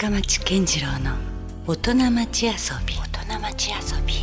深町健次郎の大人町遊び。大人町遊び。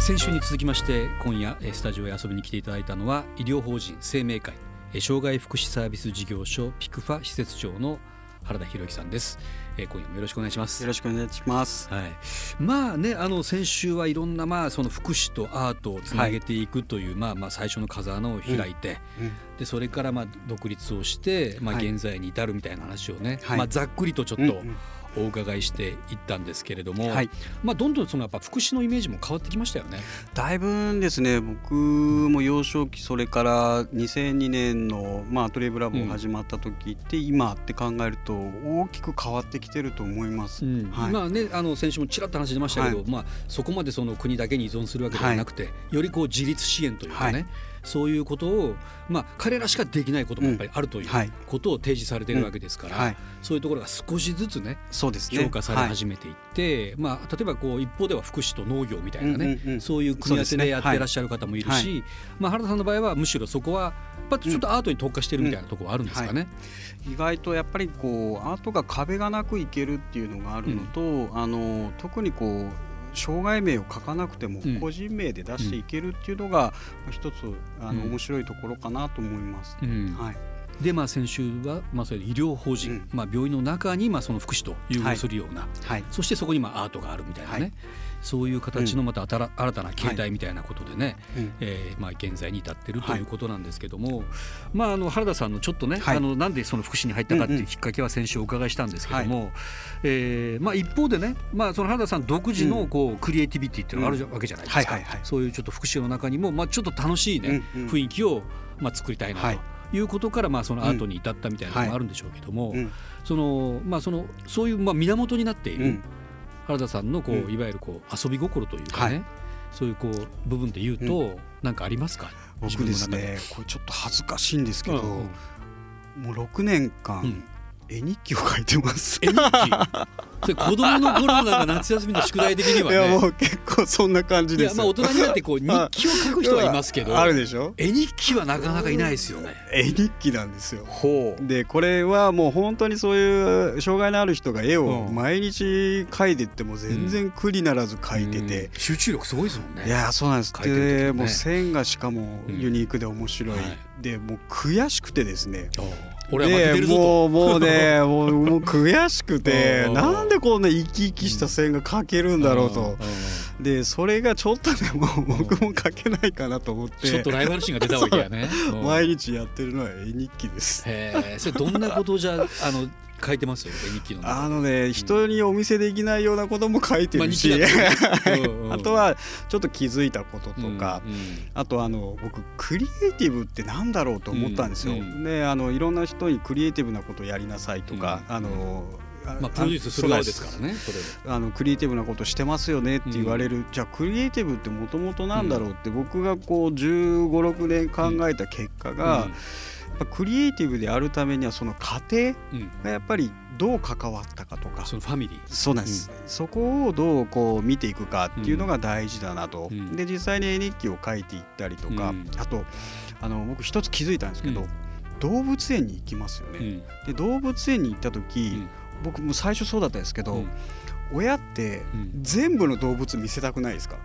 先週に続きまして今夜スタジオへ遊びに来ていただいたのは医療法人生命会障害福祉サービス事業所ピクファ施設長の原田博之さんです。えー、今夜もよろしくお願いします。よろしくお願いします。はい。まあね、あの先週はいろんなまあその福祉とアートをつなげていくという、はい、まあまあ最初の風穴を開いて、うんうん、でそれからまあ独立をしてまあ現在に至るみたいな話をね、はい、まあざっくりとちょっと、うんうんお伺いしていったんですけれども、はい、まあ、どんどんそのやっぱ福祉のイメージも変わってきましたよね。だいぶですね僕も幼少期それから2002年の、まあ、アトリエブラボー始まった時って、今って考えると大きく変わってきてると思います、うん。はい、まあねあの先週もちらっと話出ましたけど、はい、まあ、そこまでその国だけに依存するわけではなくて、よりこう自立支援というかね、そういうことを、まあ、彼らしかできないこともやっぱりあるということを提示されているわけですから、そういうところが少しずつねそうですね。評価され始めていって、はい、まあ、例えばこう一方では福祉と農業みたいなね、そういう組み合わせでやってらっしゃる方もいるし、まあ、原田さんの場合はむしろそこはちょっとアートに特化してるみたいなところはあるんですかね、意外とやっぱりこうアートが壁がなくいけるっていうのがあるのと、あの特にこう障害名を書かなくても個人名で出していけるっていうのが一つあの面白いところかなと思います。はいでまあ、先週は、まあ、それ医療法人、うん、まあ、病院の中に、まあ、その福祉と融合するような、はい、そしてそこに、まあ、アートがあるみたいなね、はい、そういう形のまた新たな形態みたいなことでね、はい、えー、まあ、現在に至ってるということなんですけども、まあ、あの原田さんのちょっとね、あのなんでその福祉に入ったかっていうきっかけは先週お伺いしたんですけども、はい、えー、まあ、一方でね、まあ、その原田さん独自のこうクリエイティビティっていうのがあるわけじゃないですか、そういうちょっと福祉の中にも、まあ、ちょっと楽しいね、雰囲気をまあ作りたいなと。いうことからまあそのアートに至ったみたいなのもあるんでしょうけども、そのまあそのそういうまあ源になっている、原田さんのこう、いわゆるこう遊び心というかね、はい、そういうこう部分で言うと何、かありますか？僕ですねこれちょっと恥ずかしいんですけど、もう6年間、絵日記を書いてます。絵日記。それ子供の頃なんか夏休みの宿題的には、ね、いやもう結構そんな感じです。まあ大人になってこう 日記を書く人はいますけどあるでしょ。絵日記はなかなかいないですよね。絵日記なんですよ。ほう。でこれはもう本当にそういう障害のある人が絵を毎日描いてっても全然苦にならず描いてて、うん。うん、集中力すごいですもんね。いやそうなんです、ね、でもう線がしかもユニークで面白い、はい、でもう悔しくてですね俺は負けてるぞもうもうね もうもう悔しくてなんでこんな生き生きした線が描けるんだろうと。でそれがちょっとでも僕も書けないかなと思って、ちょっとライバル心が出たわけやね。毎日やってるのは絵日記です。へえそれどんなことじゃあの書いてますよ絵日記のあのね、人にお見せできないようなことも書いてるし、あとはちょっと気づいたこととか、あとあの僕クリエイティブってなんだろうと思ったんですよ、であのいろんな人にクリエイティブなことやりなさいとか、あのまあ、プロデュースする側ですからねあのクリエイティブなことしてますよねって言われる、うん、じゃあクリエイティブってもともとなんだろうって、僕がこう1 5 6年考えた結果が、うん、クリエイティブであるためにはその過程がやっぱりどう関わったかとか、そのファミリー。そうなんです、そこをどうこう見ていくかっていうのが大事だなと、で実際に絵日記を書いていったりとか、あとあの僕一つ気づいたんですけど、動物園に行きますよね、で動物園に行った時、僕も最初そうだったんですけど、うん、親って全部の動物見せたくないですか、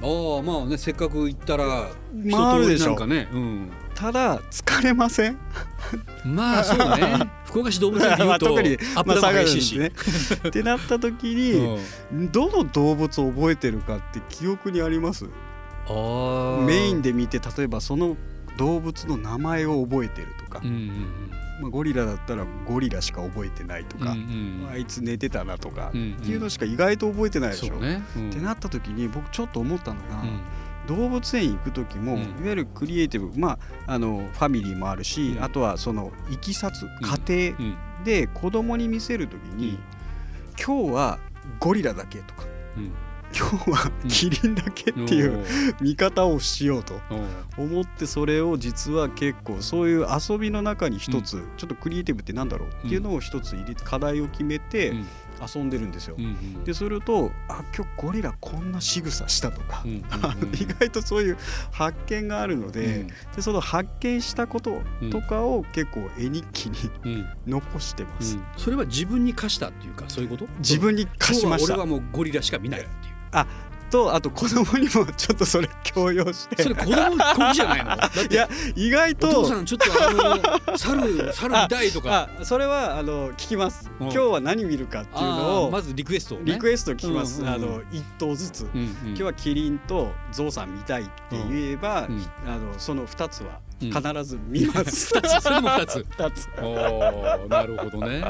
ああまあねせっかく行ったら一通りなんかね、うん、ただ疲れません？まあそうね。福岡市動物園でいうと、まあ、特にアップダウン激しいし、ね、ってなった時に、うん、どの動物を覚えてるかって記憶にあります？あメインで見て例えばその動物の名前を覚えてるとか、うんうんうん。まあ、ゴリラだったらゴリラしか覚えてないとか、うんうん、あいつ寝てたなとか、っていうのしか意外と覚えてないでしょ。ね。うん、ってなった時に僕ちょっと思ったのが、うん、動物園行く時も、いわゆるクリエイティブ、まあ、あのファミリーもあるし、あとはそのいきさつ家庭で子供に見せる時に、今日はゴリラだけとか。今日はキリンだけっていう見方をしようと思ってそれを実は結構そういう遊びの中に一つちょっとクリエイティブってなんだろうっていうのを一つ課題を決めて遊んでるんですよ。うんうん、でするとあ今日ゴリラこんな仕草したとか、うんうんうん、意外とそういう発見があるのでうん、でその発見したこととかを結構絵日記に、残してます、それは自分に課したっていうかそういうこと？自分に課しました。俺はもうゴリラしか見ないっていう。あとあと子供にもちょっとそれ強要して。それ子供こじゃないの？いや意外と。お父さんちょっとあの猿猿見たいとか。それはあの聞きます、今日は何見るかっていうのをまずリクエスト、ね、リクエスト聞きます、あの一頭ずつ、今日はキリンとゾウさん見たいって言えば、うん、あのその二つは必ず見ます。二、つそれも二つ。二つ。おなるほどね。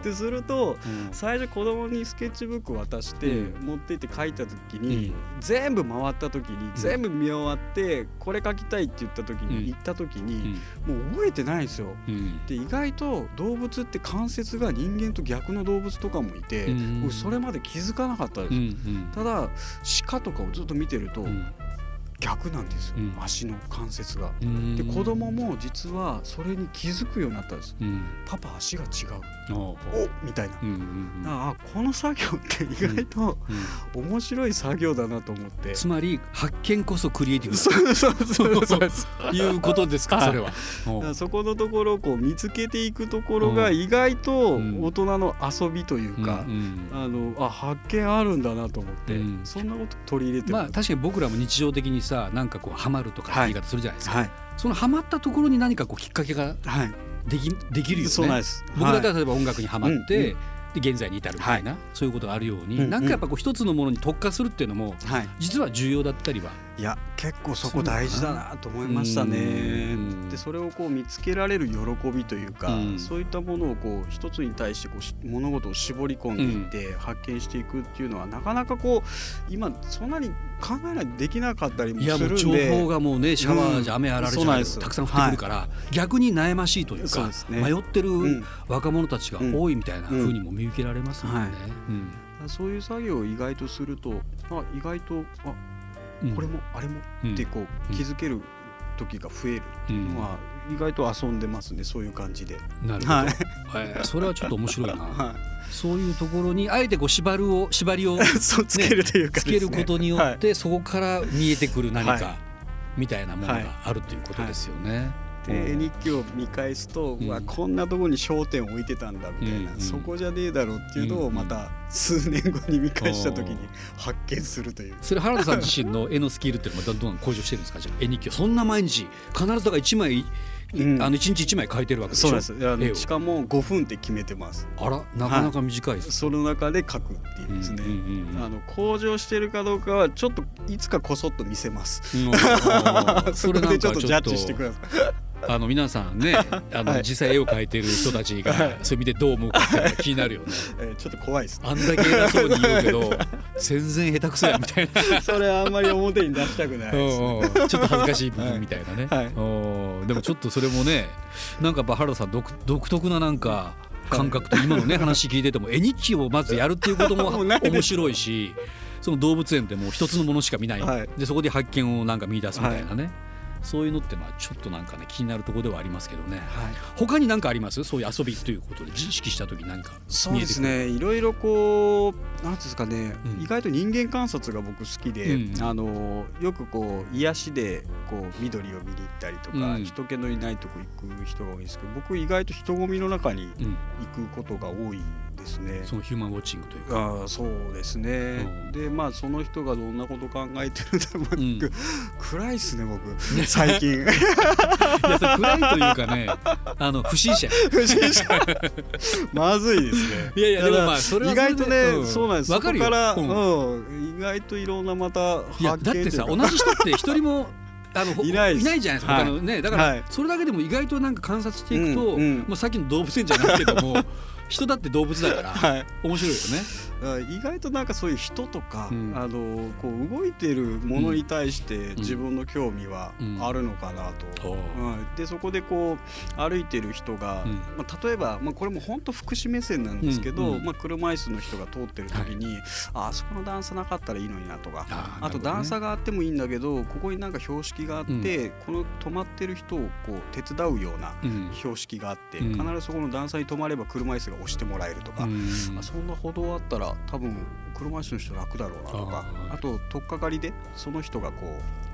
ってすると、最初子供にスケッチブック渡して、持って行って書いた時に、全部回った時に全部見終わってこれ書きたいって言った時に、行った時に、もう覚えてないんですよ。で意外と動物って関節が人間と逆の動物とかもいて、それまで気づかなかったです。ただ鹿とかをずっと見てると。逆なんですよ、うん、足の関節が。で子供も実はそれに気づくようになったんです。うん、パパ足が違う。おみたいな、うんうんうん、あこの作業って意外と、面白い作業だなと思って、つまり発見こそクリエイティブそうそうそうそういうことですかそれは。そこのところをこう見つけていくところが意外と大人の遊びというか、あのあ発見あるんだなと思って、そんなこと取り入れてまあ確かに僕らも日常的にさなんかこうハマるとか言い方するじゃないですか、はい、そのハマったところに何かこうきっかけができ,、できるよね。そうなんです。僕だったら例えば音楽にはまって、うんうん。で現在に至るみたいな、はい、そういうことがあるように、うんうん、なんかやっぱこう一つのものに特化するっていうのも、はい、実は重要だったりは。いや結構そこ大事だなと思いましたね。でそれをこう見つけられる喜びというか、うそういったものをこう一つに対してこう物事を絞り込んでいって発見していくっていうのは、なかなかこう今そんなに考えないできなかったりもするんで。情報がもうねシャワーじゃ雨あられじゃ、うん、たくさん降ってくるから、はい、逆に悩ましいというか、ね、迷ってる若者たちが多いみたいなふうにも見受けられますもんね。そういう作業を意外とするとあ意外とあこれもあれもってこう気づける時が増える。っていうのは意外と遊んでますねそういう感じで。なるほど、はい、それはちょっと面白いな。はい。そういうところにあえてこう縛るを縛りを、ね、つけるというか、ね、つけることによって、そこから見えてくる何かみたいなものがあるということですよね。で絵日記を見返すと、うん、わこんなとこに焦点を置いてたんだみたいな、うん、そこじゃねえだろうっていうのをまた数年後に見返した時に発見するという、それ原田さん自身の絵のスキルっていうのはどんどん向上してるんですか？じゃあ絵日記を。そんな毎日必ずだから1枚うん、あの一日一枚書いてるわけでしょ？そうしかも5分って決めてます。あらなかなか短いです、はい、その中で書くっていうですね、あの向上してるかどうかはちょっといつかこそっと見せます、うん、それでちょっとジャッジしてくださいあの皆さんね あの、実際絵を描いてる人たちが、それ見てどう思うかって気になるよね、えー、ちょっと怖いです、あんだけ偉そうに言うけど 全然下手くそやみたいな。それあんまり表に出したくないね、ちょっと恥ずかしい部分みたいなね、はい。はい、でもちょっとそれもねなんか原田さん独独特ななんか感覚と今のね話聞いてても絵日記をまずやるっていうことも面白いしその動物園ってもう一つのものしか見ない、はい、でそこで発見をなんか見出すみたいなね、そういうのってまあちょっとなんかね気になるところではありますけどね、はい、他に何かあります？そういう遊びということで意識した時何かそうですね。いろいろこうなんですかね、うん、意外と人間観察が僕好きで、うん、あのよくこう癒しでこう緑を見に行ったりとか、うん、人気のいないとこ行く人が多いんですけど僕意外と人混みの中に行くことが多いですね。そのヒューマンウォッチングというか。あそうですね。うん、でまあその人がどんなこと考えてるんだろう、うん、暗いっすね僕最近。いや暗いというかねあの不審者。不審者。まずいですね。いやいやでもまあそれは意外とね、うん、そうなんです。わかるから、うん、意外といろんなまたいやだってさ同じ人って一人もあのいないいないじゃないですか、はい、のね、だから、それだけでも意外となんか観察していくと、うんうん、もうさっきの動物園じゃないけども人だって動物だから、はい、面白いよね。意外となんかそういう人とか、うん、あのこう動いてるものに対して自分の興味はあるのかなと。うん。う。ん、でそこでこう歩いてる人が、まあ、例えば、まあ、これも本当福祉目線なんですけど、まあ、車椅子の人が通ってる時に、はい、ああそこの段差なかったらいいのになとかあと段差があってもいいんだけどここになんか標識があって、この止まってる人をこう手伝うような標識があって、必ずそこの段差に止まれば車椅子が押してもらえるとか、あそんな歩道あったら多分車椅子の人楽だろうなとかあと取っかかりでその人がこ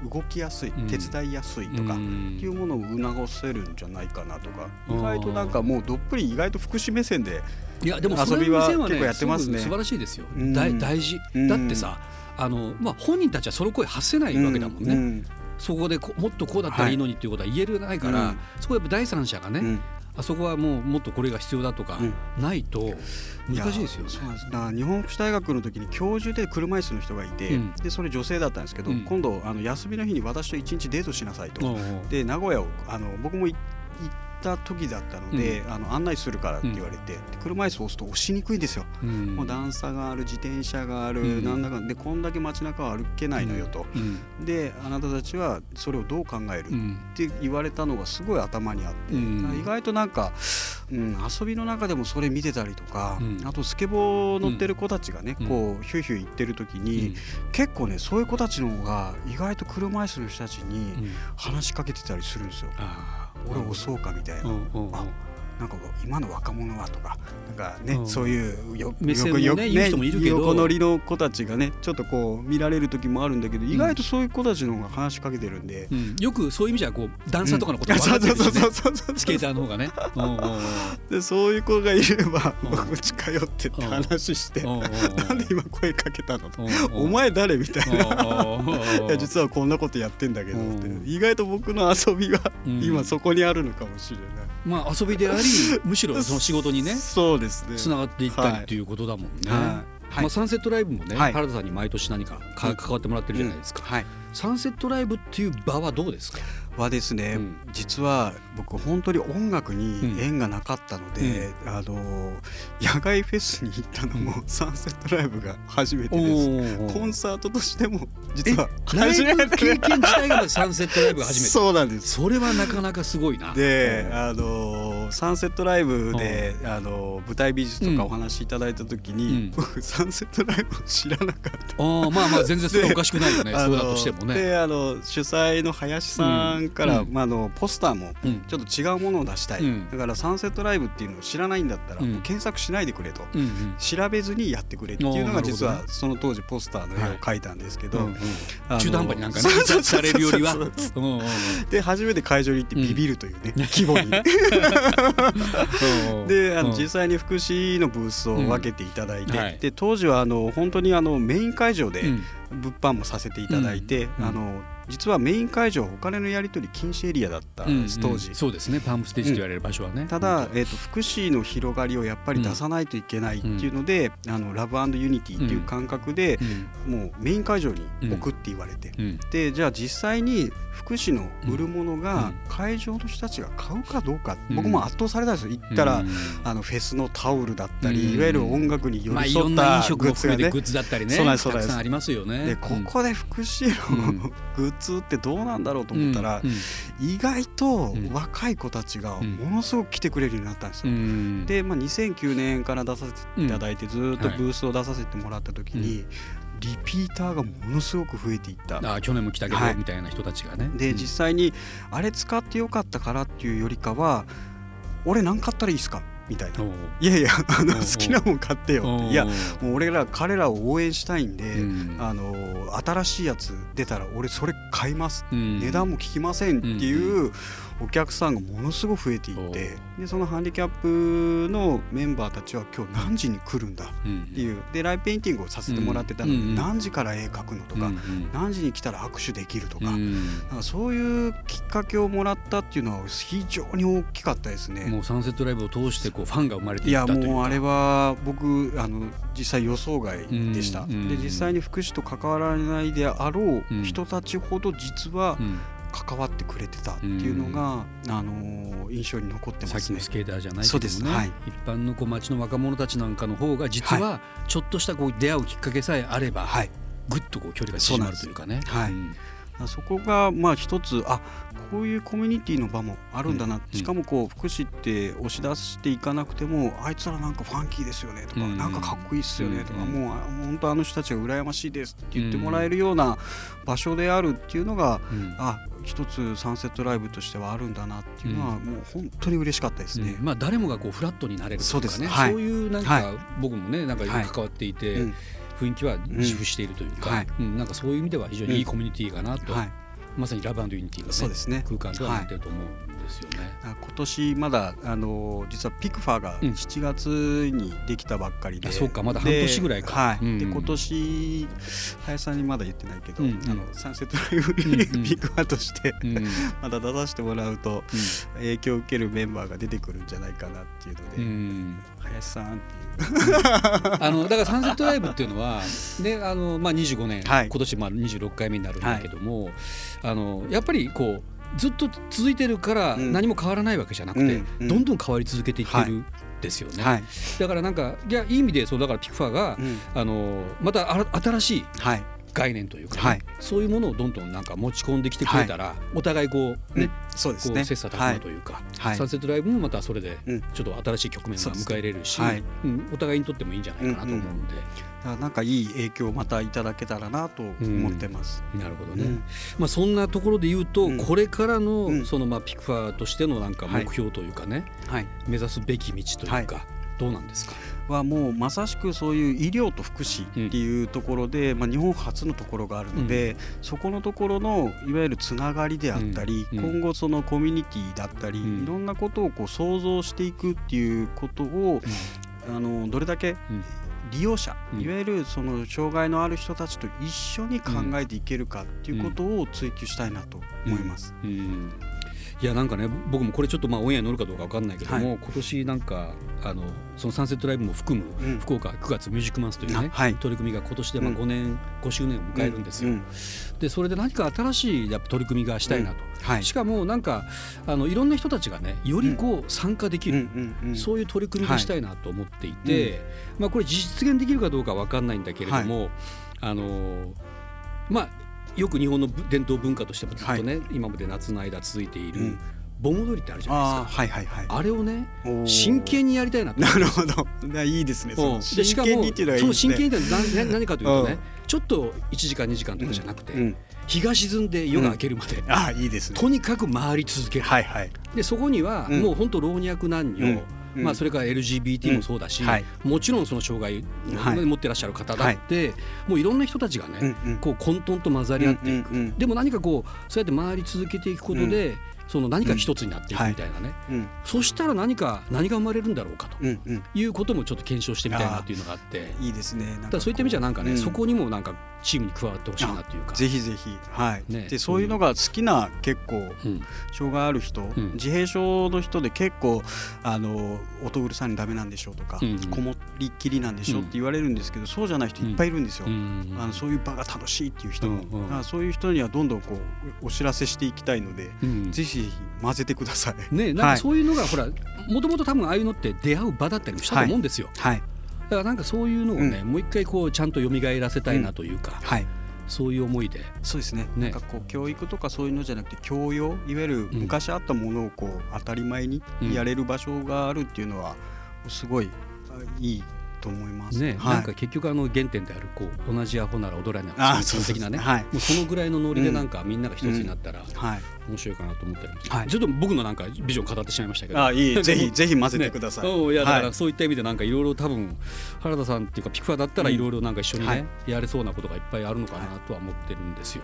う動きやすい、手伝いやすいとかっていうものを促せるんじゃないかなとか意外となんかもうどっぷり意外と福祉目線でいやでも遊びは結構やってますね。素晴らしいですよ。大大事。だってさあのまあ本人たちはその声発せないわけだもんね。そこでもっとこうだったらいいのにっていうことは言えるないから、そこやっぱ第三者がね、あそこはもうもっとこれが必要だとかないと難しいですよ、ね、そうです。だ日本福祉大学の時に教授で車椅子の人がいて、うん、でそれ女性だったんですけど、うん、今度あの休みの日に私と一日デートしなさいと、で名古屋をあの僕も行った時だったので、うん、あの案内するからって言われて、うん、車椅子を押すと押しにくいんですよ、うん、もう段差がある自転車がある、うん、なんだかでこんだけ街中は歩けないのよと、であなたたちはそれをどう考える、って言われたのがすごい頭にあって、意外となんか、うん、遊びの中でもそれ見てたりとか、あとスケボー乗ってる子たちがね、こうヒューヒュー言ってる時に、結構ねそういう子たちの方が意外と車椅子の人たちに話しかけてたりするんですよ。俺押そうかみたいな、あなんか今の若者はとかなんかね、うん、そういうよ目線もねよね言う人もいるけど。横乗りの子たちがねちょっとこう見られる時もあるんだけど、意外とそういう子たちの方が話しかけてるんで、うん、よくそういう意味じゃこう段差とかのことが分かってるん。ですねスケーターの方がね。でそういう子がいれば僕近寄ってって話してなんで今声かけたのと。お前誰みたいな。いや実はこんなことやってんだけどって。意外と僕の遊びが今そこにあるのかもしれない。まあ遊びであり むしろその仕事にねそうですね。つながっていったりっていうことだもんね。はい。まあ、サンセットライブもね、はい、原田さんに毎年何か関わってもらってるじゃないですか、うん。はい、サンセットライブっていう場はどうですか？はですね、うん、実は僕本当に音楽に縁がなかったので、うん、あの野外フェスに行ったのも、サンセットライブが初めてです。コンサートとしても実は初めて。経験自体がサンセットライブが初めて。そうなんです。それはなかなかすごいな。であのサンセットライブであの舞台美術とかお話しいただいた時に、僕サンセットライブを知らなかった。あまあまあ全然それおかしくないよね。そうだとしてもね。であの主催の林さんから、まあ、あのポスターもちょっと違うものを出したい、だからサンセットライブっていうのを知らないんだったら、もう検索しないでくれと、調べずにやってくれっていうのが実はその当時ポスターの絵を描いたんですけど、中途半端になんかねされるよりは。で初めて会場に行ってビビるというね、規模に であの実際に福祉のブースを分けていただいて、で当時はあの本当にあのメイン会場で物販もさせていただいて、あの実はメイン会場お金のやり取り禁止エリアだったんです、当時そうですね。パームステージと言われる場所はね、ただ、えー、と福祉の広がりをやっぱり出さないといけないっていうので、あの Love Unity っていう感覚で、もうメイン会場に置くって言われて、でじゃあ実際に福祉の売るものが会場の人たちが買うかどうか、僕も圧倒されたんですよ。行ったら、あのフェスのタオルだったり、いわゆる音楽に寄り添ったグッズがね、グッズだったりね。たくさんありますよね。でここで福祉のグッズってどうなんだろうと思ったら、意外と若い子たちがものすごく来てくれるようになったんですよ。で、まあ、2009年から出させていただいてずっとブースを出させてもらった時に、リピーターがものすごく増えていった。あ去年も来たけど、みたいな人たちがね。で、実際にあれ使ってよかったからっていうよりかは俺何買ったらいいですか？みたいな「いやいやあの好きなもん買ってよ」って「いやもう俺ら彼らを応援したいんで、あの新しいやつ出たら俺それ買います」値段も聞きません」っていうお客さんがものすごく増えていってでそのハンディキャップのメンバーたちは今日何時に来るんだっていう、でライブペインティングをさせてもらってたの。で、何時から絵描くのとか、何時に来たら握手できるとか,、なんかそういうきっかけをもらったっていうのは非常に大きかったですね。もうサンセットライブを通してこうファンが生まれていやもうあれは僕あの実際予想外でした。で実際に福祉と関わらないであろう人たちほど実は、関わってくれてたっていうのが、うん、あの印象に残ってますね。さっきのスケーターじゃないけどね、はい、一般のこう街の若者たちなんかの方が実はちょっとしたこう出会うきっかけさえあれば、はい、ぐっとこう距離が縮まるというかね。はい、そこがまあ一つあこういうコミュニティの場もあるんだな、うん、しかもこう福祉って押し出していかなくてもあいつらなんかファンキーですよねとか、うん、なんかかっこいいっすよねとか、うん、もう本当あの人たちが羨ましいですって言ってもらえるような場所であるっていうのが、うん、あ一つサンセットライブとしてはあるんだなっていうのは、もう本当に嬉しかったですね。まあ誰もがこうフラットになれるというかね、はい、そういうなんか、はい、僕もねなんか関わっていて、雰囲気は自負しているというか、うんなんかそういう意味では非常にいいコミュニティかなと。まさに Love Unity の、ね、そうですね、空間ではなってると思う。んですよね。はい、今年まだあの実は PICFA が7月にできたばっかりで、うん、そうかまだ半年ぐらいか。はい、うん。うん、で今年林さんにまだ言ってないけど、うん。うん、あの Sunset Live PICFA として、うん。うん、まだ出させてもらうと、影響を受けるメンバーが出てくるんじゃないかなっていうので、うん、林さんっていう。あのだから Sunset Live っていうのは、ねあのまあ、25年、はい、今年まあ26回目になるんだけども、はい、あのやっぱりこうずっと続いてるから何も変わらないわけじゃなくて、うん、どんどん変わり続けていってる。ですよね、はい、だからなんかいやいい意味でそうだからピクファーが、うん、あのまた新しい概念というか、ねはい、そういうものをどんどんなんか持ち込んできてくれたら、はい、お互いこうね、うん、そうですね。切磋琢磨というか、はい、サンセットライブもまたそれでちょっと新しい局面が迎えれるし、うん、お互いにとってもいいんじゃないかなと思うん。で。うんうん、なんかいい影響をまたいただけたらなと思ってます。うん、なるほどね。うん、まあそんなところで言うと、これからのそのまあピクファーとしてのなんか目標というかね、はい、目指すべき道というか、どうなんですか？はもうまさしくそういう医療と福祉っていうところで、まあ、日本初のところがあるので、そこのところのいわゆるつながりであったり、今後そのコミュニティだったり、いろんなことをこう想像していくっていうことを、あのどれだけ利用者、いわゆるその障害のある人たちと一緒に考えていけるかっていうことを追求したいなと思います。うんいやなんかね僕もこれちょっとまあオンエアに乗るかどうか分かんないけども、はい、今年なんかあのそのサンセットライブも含む、うん、福岡9月ミュージックマンスというね、はい、取り組みが今年でまあ5年、うん、5周年を迎えるんですよ。うん、でそれで何か新しいやっぱ取り組みがしたいなと、はい、しかもなんかあのいろんな人たちがねよりこう参加できる、そういう取り組みがしたいなと思っていて、まあこれ実現できるかどうか分かんないんだけれども、あのまあよく日本の伝統文化としてもずっとね、はい、今まで夏の間続いている、うん盆踊りってあるじゃないですか。はいはいはい。あれをね、真剣にやりたいななるほど。いいですね。そ真剣にっていうのはいいですね。真剣にって何 何かというとね、ちょっと1時間2時間とかじゃなくて、日が沈んで夜が明けるまで、あいいですね。とにかく回り続ける。はいはい。でそこにはもう本当老若男女。まあ、それから LGBT もそうだし、もちろんその障害を持ってらっしゃる方だって、もういろんな人たちがね、こう混沌と混ざり合っていく、でも何かこうそうやって回り続けていくことで、その何か一つになっていくみたいなね、うん。はい、そしたら何か何が生まれるんだろうかということもちょっと検証してみたいなというのがあって。いいですね。だそういった意味じゃなんかね、うん、そこにもなんかチームに加わってほしいなというか。ぜひぜひ。はい、ね、でそういうのが好きな結構、障害ある人、自閉症の人で結構あの音うるさいのダメなんでしょうとか、うん。こもりっきりなんでしょうって言われるんですけど、そうじゃない人いっぱいいるんですよ、あのそういう場が楽しいっていう人も、うん。うん、そういう人にはどんどんこうお知らせしていきたいので、ぜひぜひ混ぜてください。ねなんかそういうのが、はい、ほらもともと多分ああいうのって出会う場だったりもしたと思うんですよ。はい、はい、だからなんかそういうのをね、うん、もう一回こうちゃんと蘇らせたいなというか。うん、はい。そういう思いで。そうですね、ね、なんかこう教育とかそういうのじゃなくて教養いわゆる昔あったものをこう当たり前にやれる場所があるっていうのはすごいいいと思います。ね、はい、なんか結局あの原点であるこう同じアホなら踊らない基本的なね、はい、もうそのぐらいのノリでなんかみんなが一つになったら、面白いかなと思ってるんです、はい、ちょっと僕のなんかビジョン語ってしまいましたけど、あいい。ぜひぜひ混ぜてください。ね、いやだからそういった意味でなんかいろいろ多分原田さんっていうかピクファだったらいろいろなんか一緒にね、やれそうなことがいっぱいあるのかなとは思ってるんですよ。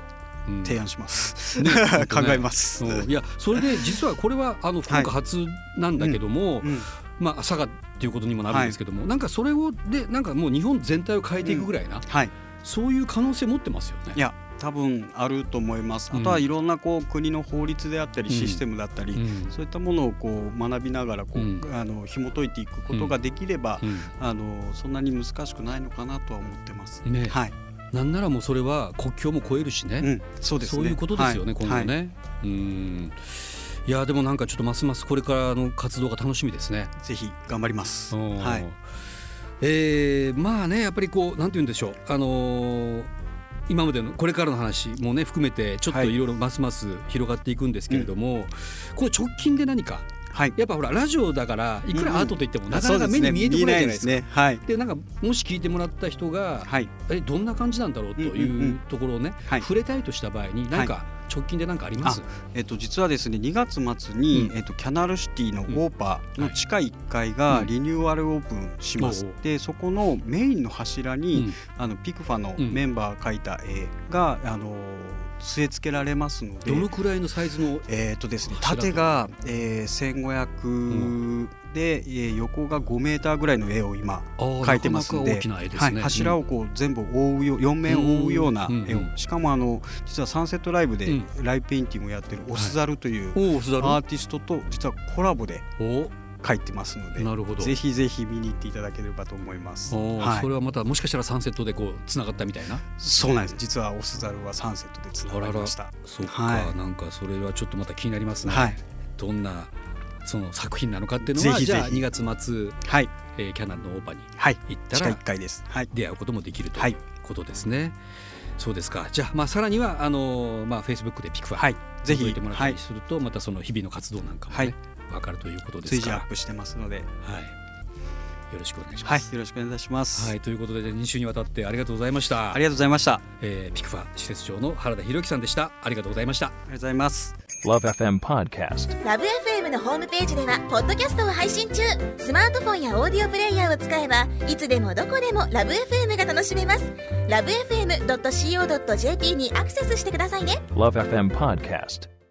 うん、提案します、ね、考えます、いやそれで実はこれはあの福岡初なんだけども、うんうん、まあ佐賀っていうことにもなるんですけども、はい、なんかそれをでなんかもう日本全体を変えていくぐらいな、うんはい、そういう可能性持ってますよね。いや多分あると思います。あとはいろんなこう国の法律であったりシステムだったり、うん、そういったものをこう学びながらこう、うん、あの紐解いていくことができれば、うん、あのそんなに難しくないのかなとは思ってます。ね、はい。なんならもうそれは国境も越えるしね。そうです、ね、そういうことですよね、はい、今後ね。はい、うん。いやでもなんかちょっとますますこれからの活動が楽しみですね。ぜひ頑張ります。はい。えー、まあねやっぱりこうなんて言うんでしょう。あのー、今までのこれからの話もね含めてちょっといろいろますます広がっていくんですけれども、はい、これ直近で何かはい、やっぱほらラジオだからいくらアートといってもなかなか目に見えてこないじゃないですか。で、ね。はい、なんかもし聞いてもらった人が、はい、えどんな感じなんだろうというところをね、触れたいとした場合に何か直近で何かあります、えっと、実はですね2月末に、うん、えっと、キャナルシティのオーパーの地下1階がリニューアルオープンします、うん、でそこのメインの柱に、うん、あのピクファのメンバーが描いた絵が、あの据え付けられますのでどのくらいのサイズのえっ、とですね縦が、えー、1500、で、えー、横が5メーターぐらいの絵を今描いてますので、柱をこう全部覆うよ4面覆うような絵を、しかもあの実はサンセットライブでライブペインティングをやってるオスザルというアーティストと実はコラボで書いてますのでなるほど。ぜひぜひ見に行っていただければと思います、はい、それはまたもしかしたらサンセットでこうつながったみたいな？そうなんです。実はオスザルはサンセットでつながりました。そうか、はい、なんかそれはちょっとまた気になりますね、はい、どんなその作品なのかっていうのはじゃあ2月末、はい。えー、キャナンのオーパに行ったら、はい、回です、はい、出会うこともできるということですね。はい、そうですか。じゃあ、まあ、さらにはあのー、まあ、フェイスブックでピクファ、はい、ぜひ。てもらったりすると、またその日々の活動なんかもね、はい、分かるということです随時アップしてますので、はい、よろしくお願いします。はい、よろしくお願いします。はい、ということで2週にわたってありがとうございました。ありがとうございました。えー、ピクファ施設長の原田博之さんでした。ありがとうございました。ありがとうございます。LoveFM Podcast LoveFM のホームページではポッドキャストを配信中スマートフォンやオーディオプレイヤーを使えばいつでもどこでも LoveFM が楽しめます LoveFM.co.jp にアクセスしてくださいね LoveFM Podcast